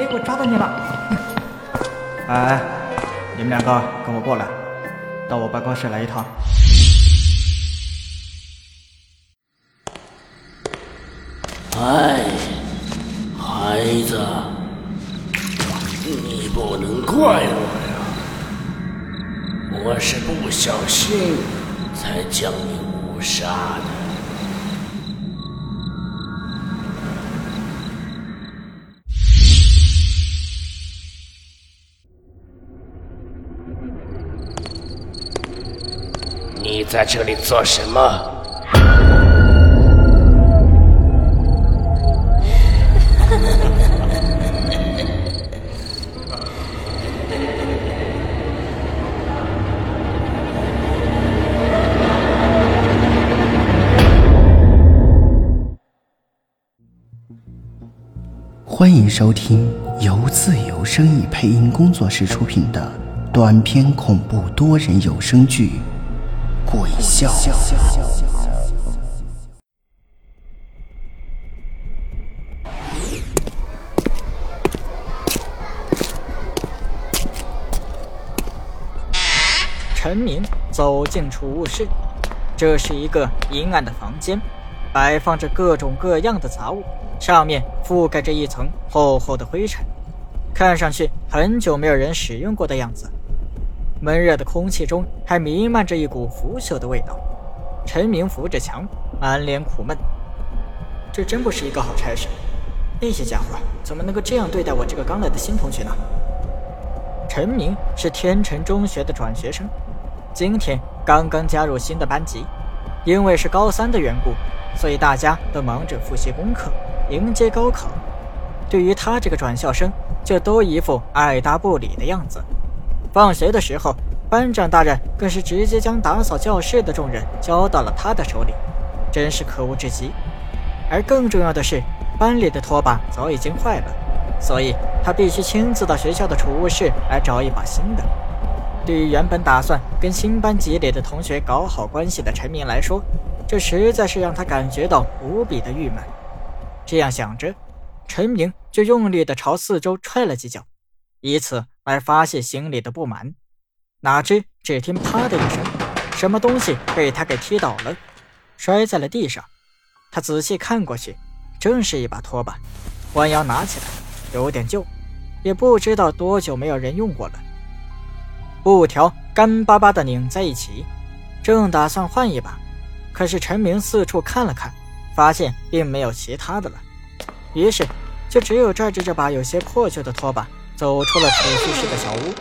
哎，我抓到你了！哎，你们两个跟我过来，到我办公室来一趟。哎，孩子，你不能怪我呀，我是不小心才将你误杀的。在这里做什么？欢迎收听由自由声意配音工作室出品的短篇恐怖多人有声剧《鬼笑》。陈明走进储物室，这是一个阴暗的房间，摆放着各种各样的杂物，上面覆盖着一层厚厚的灰尘，看上去很久没有人使用过的样子。闷热的空气中还弥漫着一股腐朽的味道。陈明扶着墙，满脸苦闷，这真不是一个好差事。那些家伙怎么能够这样对待我这个刚来的新同学呢？陈明是天辰中学的转学生。今天刚刚加入新的班级，因为是高三的缘故，所以大家都忙着复习功课，迎接高考。对于他这个转校生，就都一副爱答不理的样子。放学的时候，班长大人更是直接将打扫教室的重任交到了他的手里，真是可恶至极。而更重要的是，班里的拖把早已经坏了，所以他必须亲自到学校的储物室来找一把新的。对于原本打算跟新班级里的同学搞好关系的陈明来说，这实在是让他感觉到无比的郁闷。这样想着，陈明就用力地朝四周踹了几脚，以此来发泄心里的不满。哪知只听“啪”的一声，什么东西被他给踢倒了，摔在了地上。他仔细看过去，正是一把拖把，弯腰拿起来，有点旧，也不知道多久没有人用过了。布条干巴巴的拧在一起，正打算换一把，可是陈明四处看了看，发现并没有其他的了，于是就只有拽着这把有些破旧的拖把走出了储蓄室的小屋。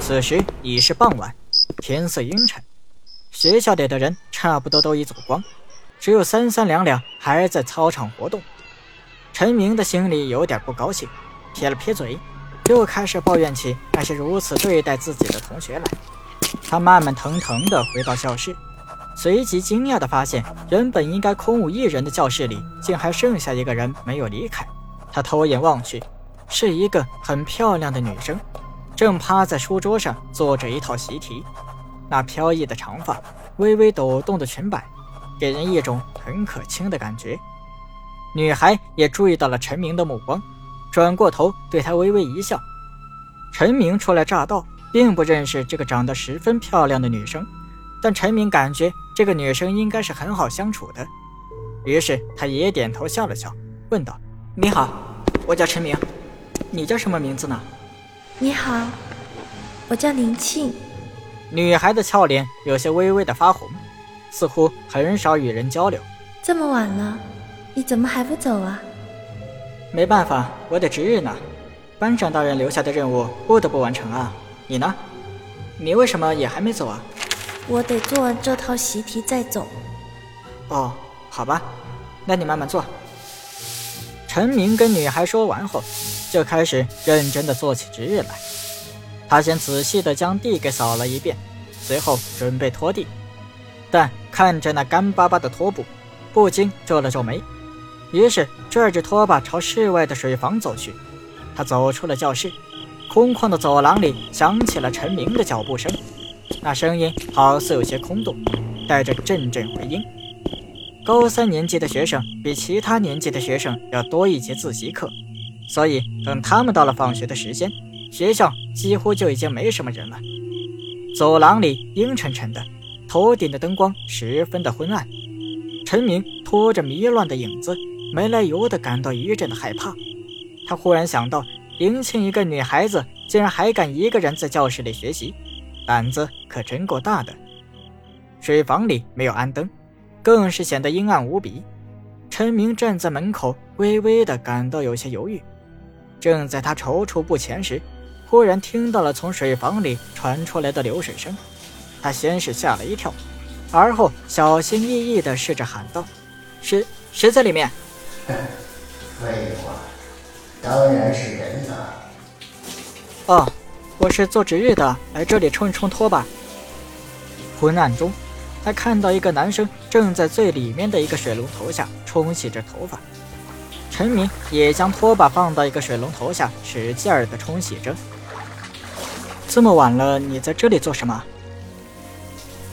此时已是傍晚，天色阴沉，学校里的人差不多都已走光，只有三三两两还在操场活动。陈明的心里有点不高兴，撇了撇嘴。又开始抱怨起那些如此对待自己的同学来。他慢慢腾腾地回到教室，随即惊讶地发现，原本应该空无一人的教室里，竟还剩下一个人没有离开。他偷眼望去，是一个很漂亮的女生，正趴在书桌上做着一套习题。那飘逸的长发，微微抖动的裙摆，给人一种很可亲的感觉。女孩也注意到了陈明的目光。转过头对他微微一笑。陈明初来乍到，并不认识这个长得十分漂亮的女生，但陈明感觉这个女生应该是很好相处的，于是他也点头笑了笑，问道：“你好，我叫陈明，你叫什么名字呢？”“你好，我叫林庆。”女孩的俏脸有些微微的发红，似乎很少与人交流。这么晚了，你怎么还不走啊？没办法，我得值日呢。班长大人留下的任务不得不完成啊。你呢？你为什么也还没走啊？我得做完这套习题再走。哦，好吧，那你慢慢做。陈明跟女孩说完后，就开始认真的做起值日来。他先仔细的将地给扫了一遍，随后准备拖地，但看着那干巴巴的拖布，不禁皱了皱眉。于是拽着拖把朝室外的水房走去。他走出了教室，空旷的走廊里响起了陈明的脚步声，那声音好似有些空洞，带着阵阵回音。高三年级的学生比其他年级的学生要多一节自习课，所以等他们到了放学的时间，学校几乎就已经没什么人了。走廊里阴沉沉的，头顶的灯光十分的昏暗。陈明拖着迷乱的影子，没来由的感到一阵的害怕。他忽然想到，林庆一个女孩子竟然还敢一个人在教室里学习，胆子可真够大的。水房里没有安灯，更是显得阴暗无比。陈明站在门口，微微的感到有些犹豫。正在他踌躇不前时，忽然听到了从水房里传出来的流水声。他先是吓了一跳。而后小心翼翼的试着喊道：“谁谁在里面？”“废话，当然是人了。”“哦，我是做值日的，来这里冲一冲拖把。”昏暗中，他看到一个男生正在最里面的一个水龙头下冲洗着头发。陈明也将拖把放到一个水龙头下，使劲儿的冲洗着。这么晚了，你在这里做什么？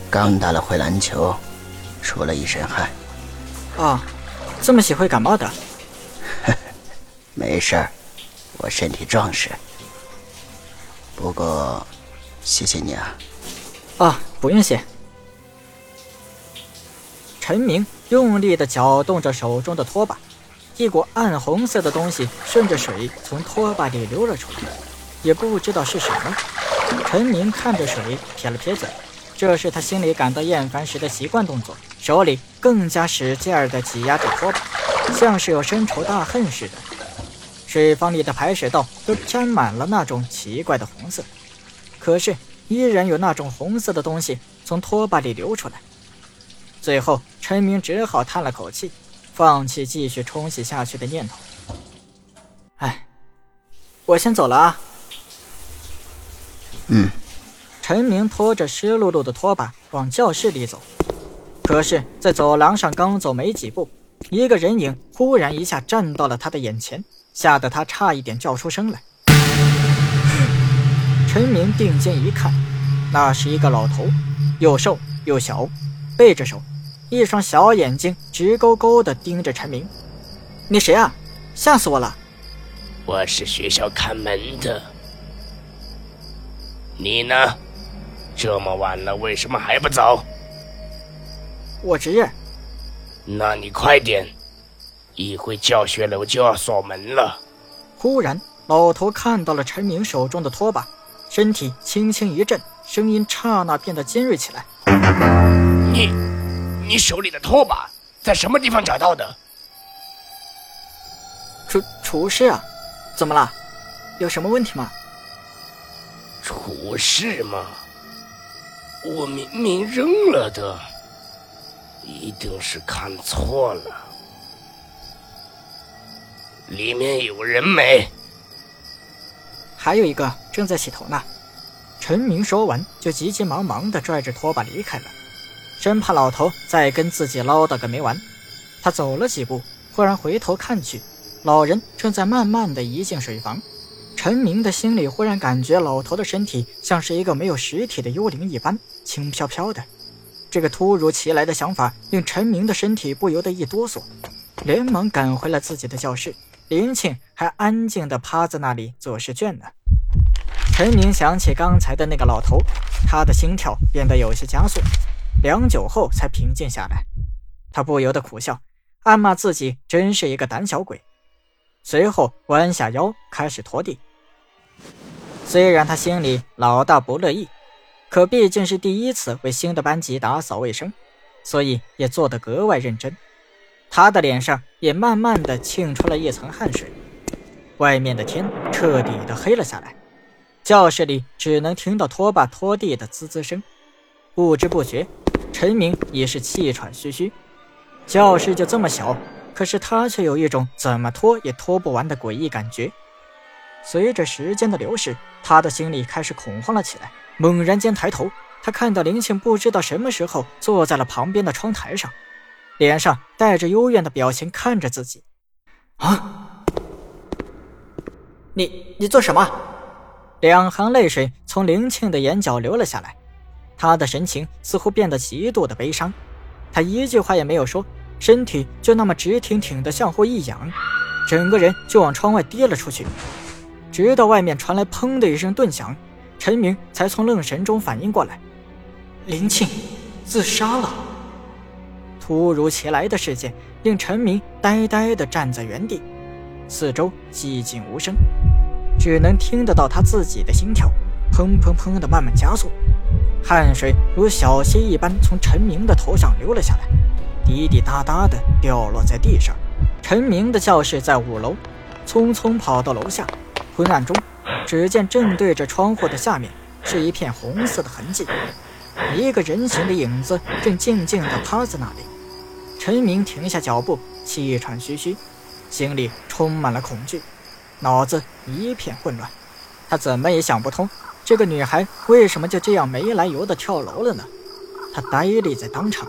刚打了会篮球，出了一身汗。啊，这么洗会感冒的？没事儿，我身体壮实。不过，谢谢你啊。啊，不用谢。陈明用力地搅动着手中的拖把，一股暗红色的东西顺着水从拖把里流了出来，也不知道是什么。陈明看着水，撇了撇嘴。这是他心里感到厌烦时的习惯动作，手里更加使劲儿地挤压着拖把，像是有深仇大恨似的。水房里的排水道都沾满了那种奇怪的红色，可是依然有那种红色的东西从拖把里流出来。最后，陈明只好叹了口气，放弃继续冲洗下去的念头。哎，我先走了啊。嗯。陈明拖着湿漉漉的拖把往教室里走，可是，在走廊上刚走没几步，一个人影忽然一下站到了他的眼前，吓得他差一点叫出声来。陈明定睛一看，那是一个老头，又瘦又小，背着手，一双小眼睛直勾勾地盯着陈明。“你谁啊？吓死我了！”“我是学校看门的。”“你呢？”这么晚了，为什么还不走？我值日。那你快点，一会教学楼就要锁门了。忽然，老头看到了陈明手中的拖把，身体轻轻一震，声音刹那变得尖锐起来：“你，你手里的拖把在什么地方找到的？”厨厨师啊，怎么了？有什么问题吗？厨师吗？我明明扔了的，一定是看错了。里面有人没？还有一个正在洗头呢。陈明说完，就急急忙忙地拽着拖把离开了，生怕老头再跟自己唠叨个没完。他走了几步，忽然回头看去，老人正在慢慢地移进水房。陈明的心里忽然感觉，老头的身体像是一个没有实体的幽灵一般，轻飘飘的。这个突如其来的想法令陈明的身体不由得一哆嗦，连忙赶回了自己的教室。林庆还安静地趴在那里做试卷呢。陈明想起刚才的那个老头，他的心跳变得有些加速，良久后才平静下来。他不由得苦笑，暗骂自己真是一个胆小鬼。随后弯下腰开始拖地。虽然他心里老大不乐意，可毕竟是第一次为新的班级打扫卫生，所以也做得格外认真。他的脸上也慢慢的沁出了一层汗水。外面的天彻底的黑了下来，教室里只能听到拖把拖地的滋滋声。不知不觉，陈明也是气喘吁吁。教室就这么小。可是他却有一种怎么拖也拖不完的诡异感觉。随着时间的流逝，他的心里开始恐慌了起来。猛然间抬头，他看到林庆不知道什么时候坐在了旁边的窗台上。脸上带着幽怨的表情看着自己。啊！你你做什么？两行泪水从林庆的眼角流了下来，他的神情似乎变得极度的悲伤。他一句话也没有说，身体就那么直挺挺的向后一仰，整个人就往窗外跌了出去。直到外面传来“砰”的一声顿响，陈明才从愣神中反应过来，林庆自杀了。突如其来的事件令陈明呆呆地站在原地，四周寂静无声。只能听得到他自己的心跳，砰砰砰的慢慢加速，汗水如小溪一般从陈明的头上流了下来，滴滴答答的掉落在地上。陈明的教室在五楼，匆匆跑到楼下，昏暗中，只见正对着窗户的下面是一片红色的痕迹，一个人形的影子正静静地趴在那里。陈明停下脚步，气喘吁吁，心里充满了恐惧。脑子一片混乱，他怎么也想不通，这个女孩为什么就这样没来由的跳楼了呢？他呆立在当场，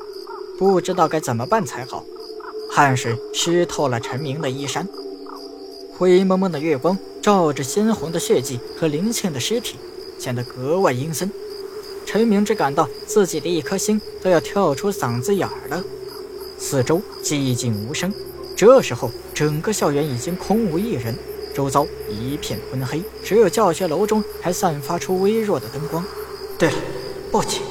不知道该怎么办才好。汗水湿透了陈明的衣衫，灰蒙蒙的月光照着鲜红的血迹和林庆的尸体，显得格外阴森。陈明只感到自己的一颗心都要跳出嗓子眼儿了。四周寂静无声，这时候整个校园已经空无一人。周遭一片昏黑，只有教学楼中还散发出微弱的灯光。对了，报警！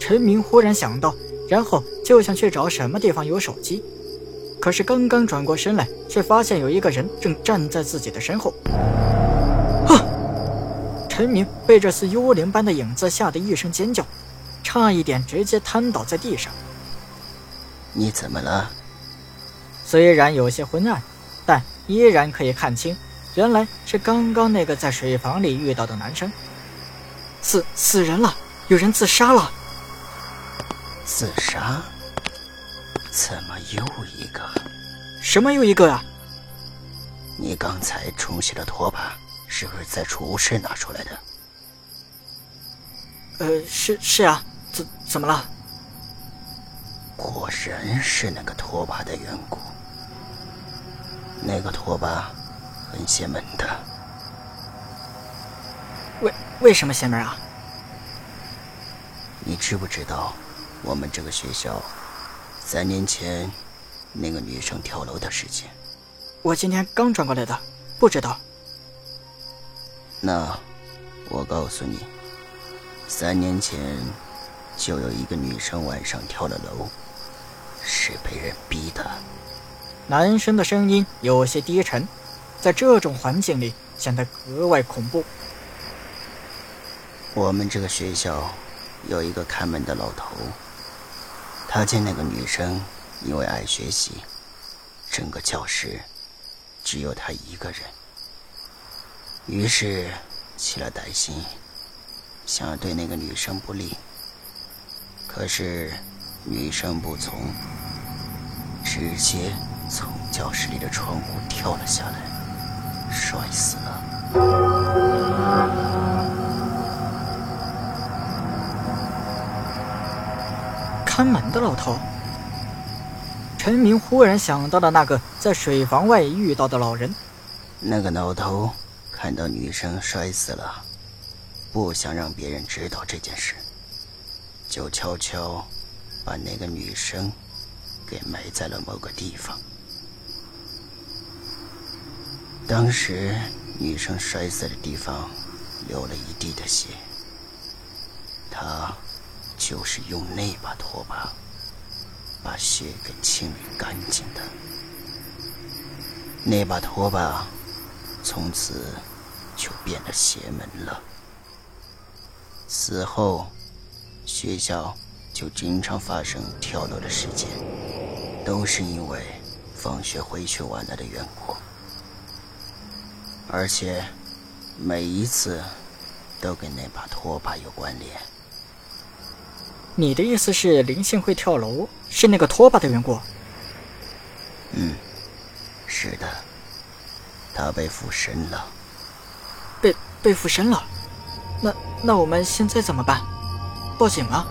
陈明忽然想到，然后就想去找什么地方有手机。可是刚刚转过身来，却发现有一个人正站在自己的身后。啊！陈明被这似幽灵般的影子吓得一声尖叫，差一点直接瘫倒在地上。你怎么了？虽然有些昏暗。但依然可以看清，原来是刚刚那个在水房里遇到的男生。死死人了，有人自杀了。自杀？怎么又一个？什么又一个啊？你刚才冲洗的拖把是不是在储物室拿出来的？呃，是是啊，怎怎么了？果然是那个拖把的缘故。那个拖把很邪门的，为为什么邪门啊？你知不知道我们这个学校三年前那个女生跳楼的事情？我今天刚转过来的，不知道。那我告诉你，三年前就有一个女生晚上跳了楼，是被人逼的。男生的声音有些低沉，在这种环境里显得格外恐怖。我们这个学校有一个看门的老头，他见那个女生因为爱学习，整个教室只有他一个人，于是起了歹心，想要对那个女生不利。可是女生不从，直接。教室里的窗户跳了下来，摔死了。看门的老头。陈明忽然想到了那个在水房外遇到的老人。那个老头看到女生摔死了，不想让别人知道这件事，就悄悄把那个女生给埋在了某个地方。当时女生摔死的地方流了一地的血，他就是用那把拖把把血给清理干净的。那把拖把从此就变得邪门了。死后，学校就经常发生跳楼的事件，都是因为放学回去晚了的缘故。而且，每一次都跟那把拖把有关联。你的意思是林幸会跳楼是那个拖把的缘故？嗯，是的，他被附身了。被被附身了？那那我们现在怎么办？报警吗？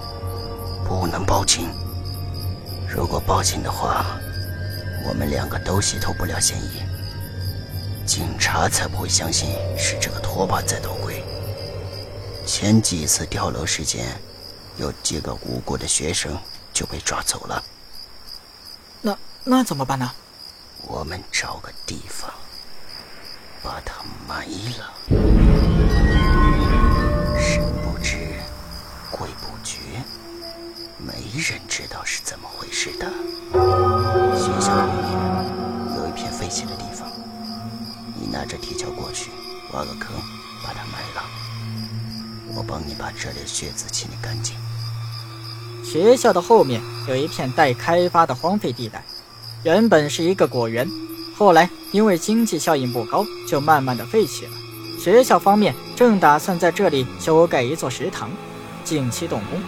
不能报警，如果报警的话，我们两个都洗脱不了嫌疑。警察才不会相信是这个拖把在捣鬼。前几次跳楼事件，有几个无辜的学生就被抓走了。那那怎么办呢？我们找个地方把他埋了，神不知鬼不觉，没人知道是怎么回事的。学校里面有一片废弃的地方，你拿着铁锹过去，挖个坑，把它埋了。我帮你把这里的血渍清理干净。学校的后面有一片待开发的荒废地带，原本是一个果园，后来因为经济效益不高，就慢慢的废弃了。学校方面正打算在这里修盖一座食堂，近期动工。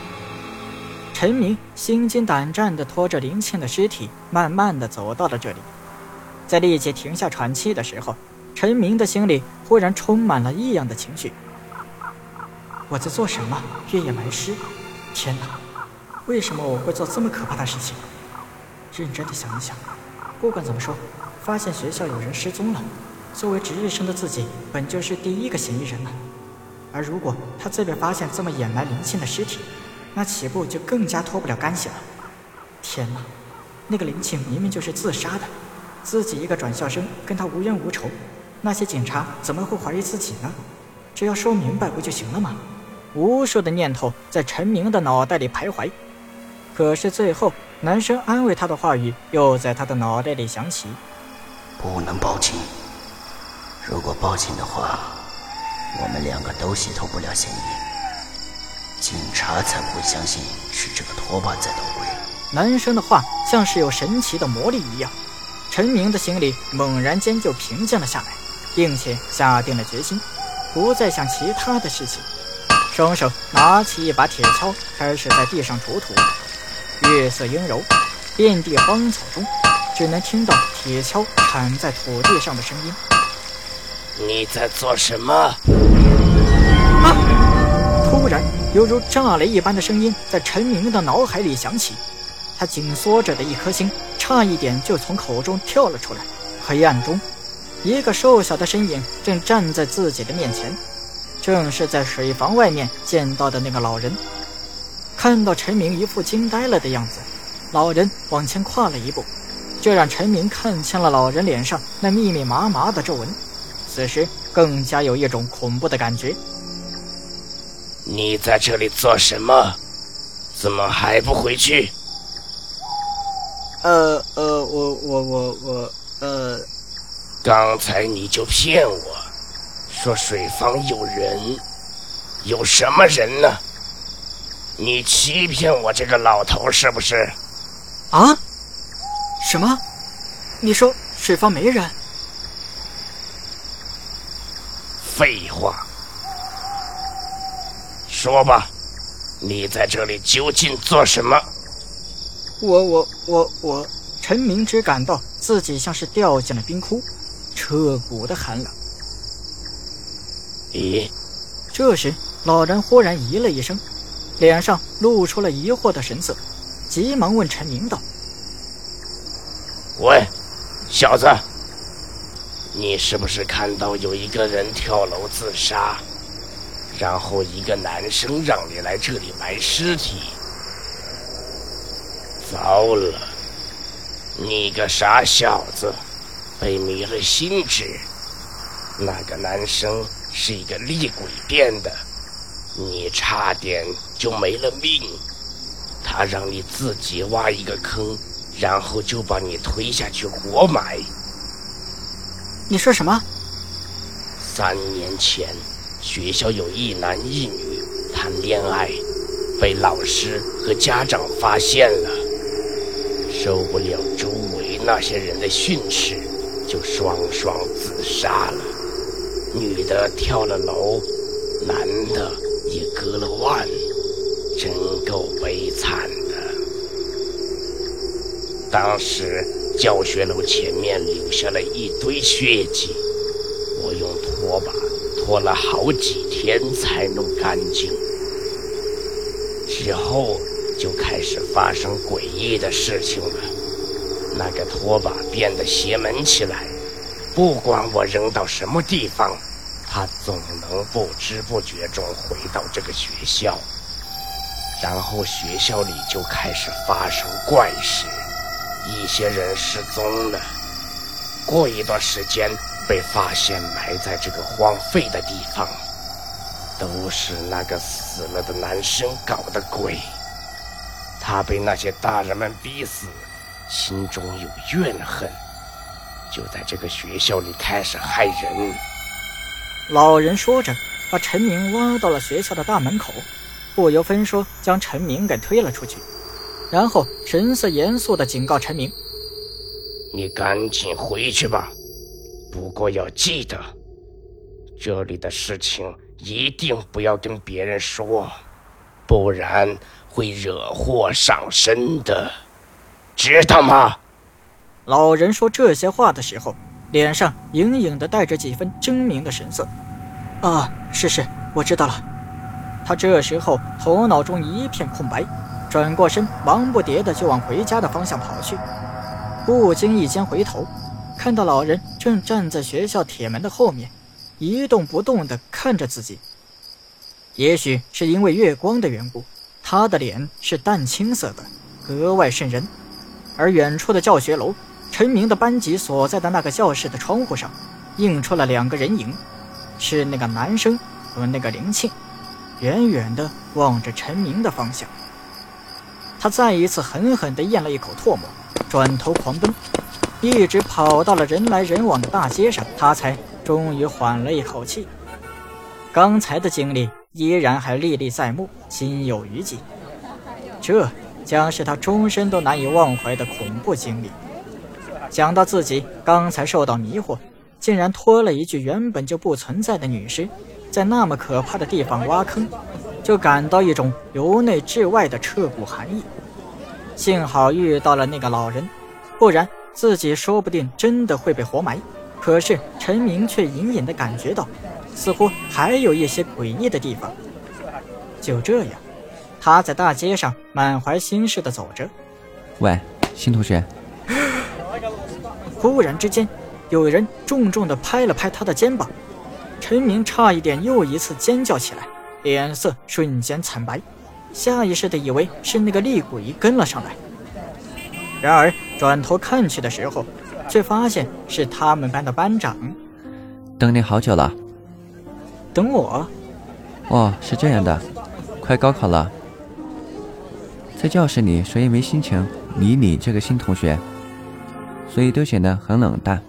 陈明心惊胆战地拖着林庆的尸体，慢慢地走到了这里。在立即停下喘气的时候，陈明的心里忽然充满了异样的情绪。我在做什么？越野埋尸？天哪！为什么我会做这么可怕的事情？认真的想一想，不管怎么说，发现学校有人失踪了，作为值日生的自己，本就是第一个嫌疑人了。而如果他这边发现这么掩埋林庆的尸体，那岂不就更加脱不了干系了。天哪，那个林庆明明就是自杀的，自己一个转校生跟他无冤无仇，那些警察怎么会怀疑自己呢？只要说明白不就行了吗？无数的念头在陈明的脑袋里徘徊。可是最后，男生安慰他的话语又在他的脑袋里响起：“不能报警，如果报警的话，我们两个都洗脱不了嫌疑，警察才不会相信是这个拖把在捣鬼。”男生的话像是有神奇的魔力一样，陈明的心里猛然间就平静了下来，并且下定了决心，不再想其他的事情，双手拿起一把铁锹，开始在地上锄土。月色阴柔，遍地荒草中，只能听到铁锹砍在土地上的声音。你在做什么？啊！突然，犹如炸雷一般的声音在陈明的脑海里响起，他紧缩着的一颗心差一点就从口中跳了出来。黑暗中，一个瘦小的身影正站在自己的面前，正是在水房外面见到的那个老人。看到陈明一副惊呆了的样子，老人往前跨了一步，这让陈明看清了老人脸上那密密麻麻的皱纹，此时更加有一种恐怖的感觉。你在这里做什么？怎么还不回去？呃呃，我我我我呃，刚才你就骗我，说水房有人，有什么人呢？你欺骗我这个老头是不是？啊？什么？你说水房没人？废话。说吧，你在这里究竟做什么？我我我我，陈明只感到自己像是掉进了冰窟，彻骨的寒冷。咦？这时，老人忽然咦了一声。脸上露出了疑惑的神色，急忙问陈明道：“喂，小子，你是不是看到有一个人跳楼自杀，然后一个男生让你来这里埋尸体？糟了，你个傻小子，被迷了心智。那个男生是一个厉鬼变的。”你差点就没了命，他让你自己挖一个坑，然后就把你推下去活埋。你说什么？三年前，学校有一男一女谈恋爱，被老师和家长发现了，受不了周围那些人的训斥，就双双自杀了。女的跳了楼，男的。也割了腕，真够悲惨的。当时教学楼前面留下了一堆血迹，我用拖把拖了好几天才弄干净。之后就开始发生诡异的事情了。那个拖把变得邪门起来，不管我扔到什么地方，它总能不知不觉中回到这个学校。然后学校里就开始发生怪事，一些人失踪了，过一段时间被发现埋在这个荒废的地方。都是那个死了的男生搞的鬼。他被那些大人们逼死，心中有怨恨，就在这个学校里开始害人。老人说着，把陈明挖到了学校的大门口，不由分说将陈明给推了出去，然后神色严肃地警告陈明：“你赶紧回去吧，不过要记得，这里的事情。”一定不要跟别人说，不然会惹祸上身的，知道吗？老人说这些话的时候，脸上隐隐的带着几分狰狞的神色。啊，是是，我知道了。他这时候头脑中一片空白，转过身，忙不迭的就往回家的方向跑去。不经意间回头，看到老人正站在学校铁门的后面。一动不动的看着自己，也许是因为月光的缘故，他的脸是淡青色的，格外渗人。而远处的教学楼，陈明的班级所在的那个教室的窗户上，映出了两个人影，是那个男生和那个林庆，远远地望着陈明的方向。他再一次狠狠地咽了一口唾沫，转头狂奔，一直跑到了人来人往的大街上，他才。终于缓了一口气，刚才的经历依然还历历在目，心有余悸。这将是他终身都难以忘怀的恐怖经历。想到自己刚才受到迷惑，竟然拖了一具原本就不存在的女尸，在那么可怕的地方挖坑，就感到一种由内至外的彻骨寒意。幸好遇到了那个老人，不然自己说不定真的会被活埋。可是陈明却隐隐的感觉到，似乎还有一些诡异的地方。就这样，他在大街上满怀心事的走着。喂，新同学。忽然之间，有人重重的拍了拍他的肩膀，陈明差一点又一次尖叫起来，脸色瞬间惨白，下意识的以为是那个厉鬼跟了上来。然而转头看去的时候。却发现是他们班的班长。等你好久了。等我？哦，是这样的，快高考了，在教室里谁也没心情理你这个新同学，所以都显得很冷淡。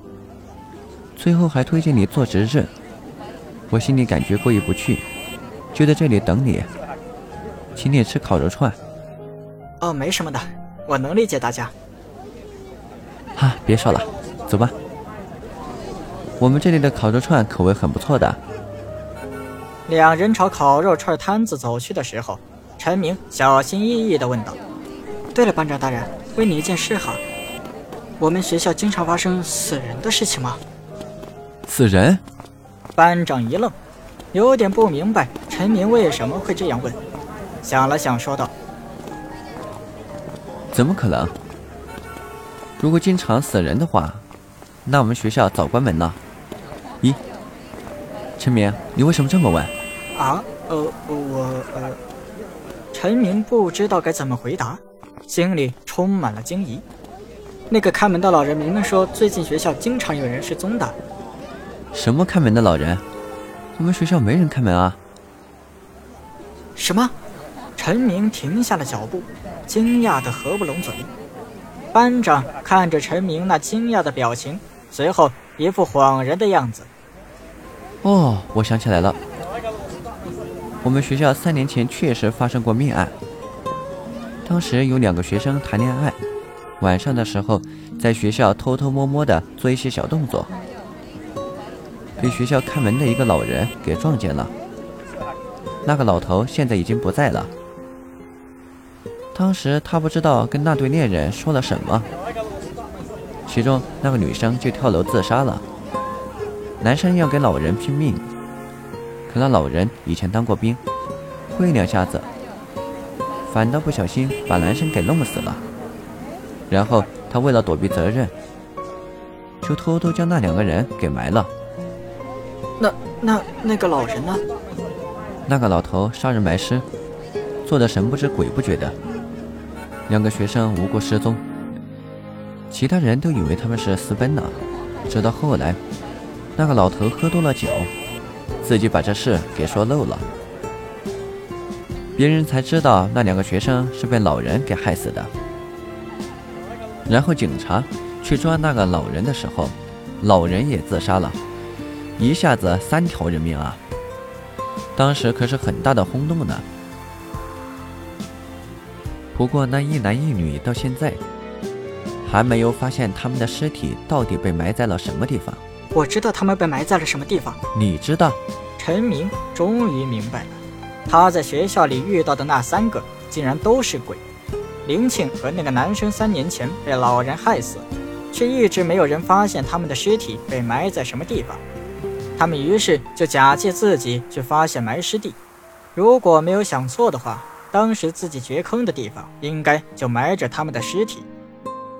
最后还推荐你做值日，我心里感觉过意不去，就在这里等你，请你吃烤肉串。哦，没什么的，我能理解大家。啊，别说了，走吧。我们这里的烤肉串口味很不错的。两人朝烤肉串摊子走去的时候，陈明小心翼翼地问道：“对了，班长大人，问你一件事哈，我们学校经常发生死人的事情吗？”死人？班长一愣，有点不明白陈明为什么会这样问，想了想说道：“怎么可能？”如果经常死人的话，那我们学校早关门了。咦，陈明，你为什么这么问？啊，呃，我呃，陈明不知道该怎么回答，心里充满了惊疑。那个看门的老人明明说最近学校经常有人失踪的。什么看门的老人？我们学校没人开门啊。什么？陈明停下了脚步，惊讶的合不拢嘴。班长看着陈明那惊讶的表情，随后一副恍然的样子。哦，我想起来了，我们学校三年前确实发生过命案。当时有两个学生谈恋爱，晚上的时候在学校偷偷摸摸的做一些小动作，被学校看门的一个老人给撞见了。那个老头现在已经不在了。当时他不知道跟那对恋人说了什么，其中那个女生就跳楼自杀了。男生要跟老人拼命，可那老人以前当过兵，会两下子，反倒不小心把男生给弄死了。然后他为了躲避责任，就偷偷将那两个人给埋了。那那那个老人呢？那个老头杀人埋尸，做的神不知鬼不觉的。两个学生无故失踪，其他人都以为他们是私奔了。直到后来，那个老头喝多了酒，自己把这事给说漏了，别人才知道那两个学生是被老人给害死的。然后警察去抓那个老人的时候，老人也自杀了，一下子三条人命啊！当时可是很大的轰动呢。不过那一男一女到现在还没有发现他们的尸体到底被埋在了什么地方。我知道他们被埋在了什么地方。你知道？陈明终于明白了，他在学校里遇到的那三个竟然都是鬼。林庆和那个男生三年前被老人害死，却一直没有人发现他们的尸体被埋在什么地方。他们于是就假借自己去发现埋尸地。如果没有想错的话，当时自己掘坑的地方应该就埋着他们的尸体。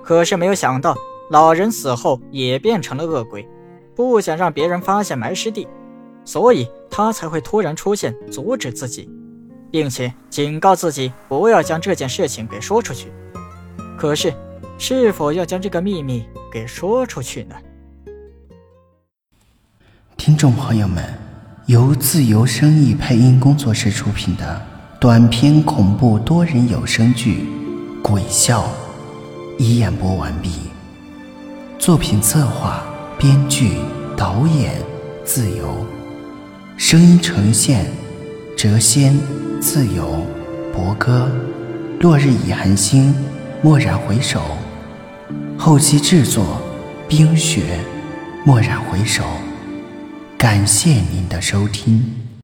可是没有想到，老人死后也变成了恶鬼，不想让别人发现埋尸地，所以他才会突然出现阻止自己。并且警告自己不要将这件事情给说出去。可是，是否要将这个秘密给说出去呢？听众朋友们，由自由声意配音工作室出品的短篇恐怖多人有声剧《鬼笑》已演播完毕。作品策划、编剧、导演自由，声音呈现谪仙。自由，博歌，落日已寒星，蓦然回首，后期制作，冰雪，蓦然回首，感谢您的收听。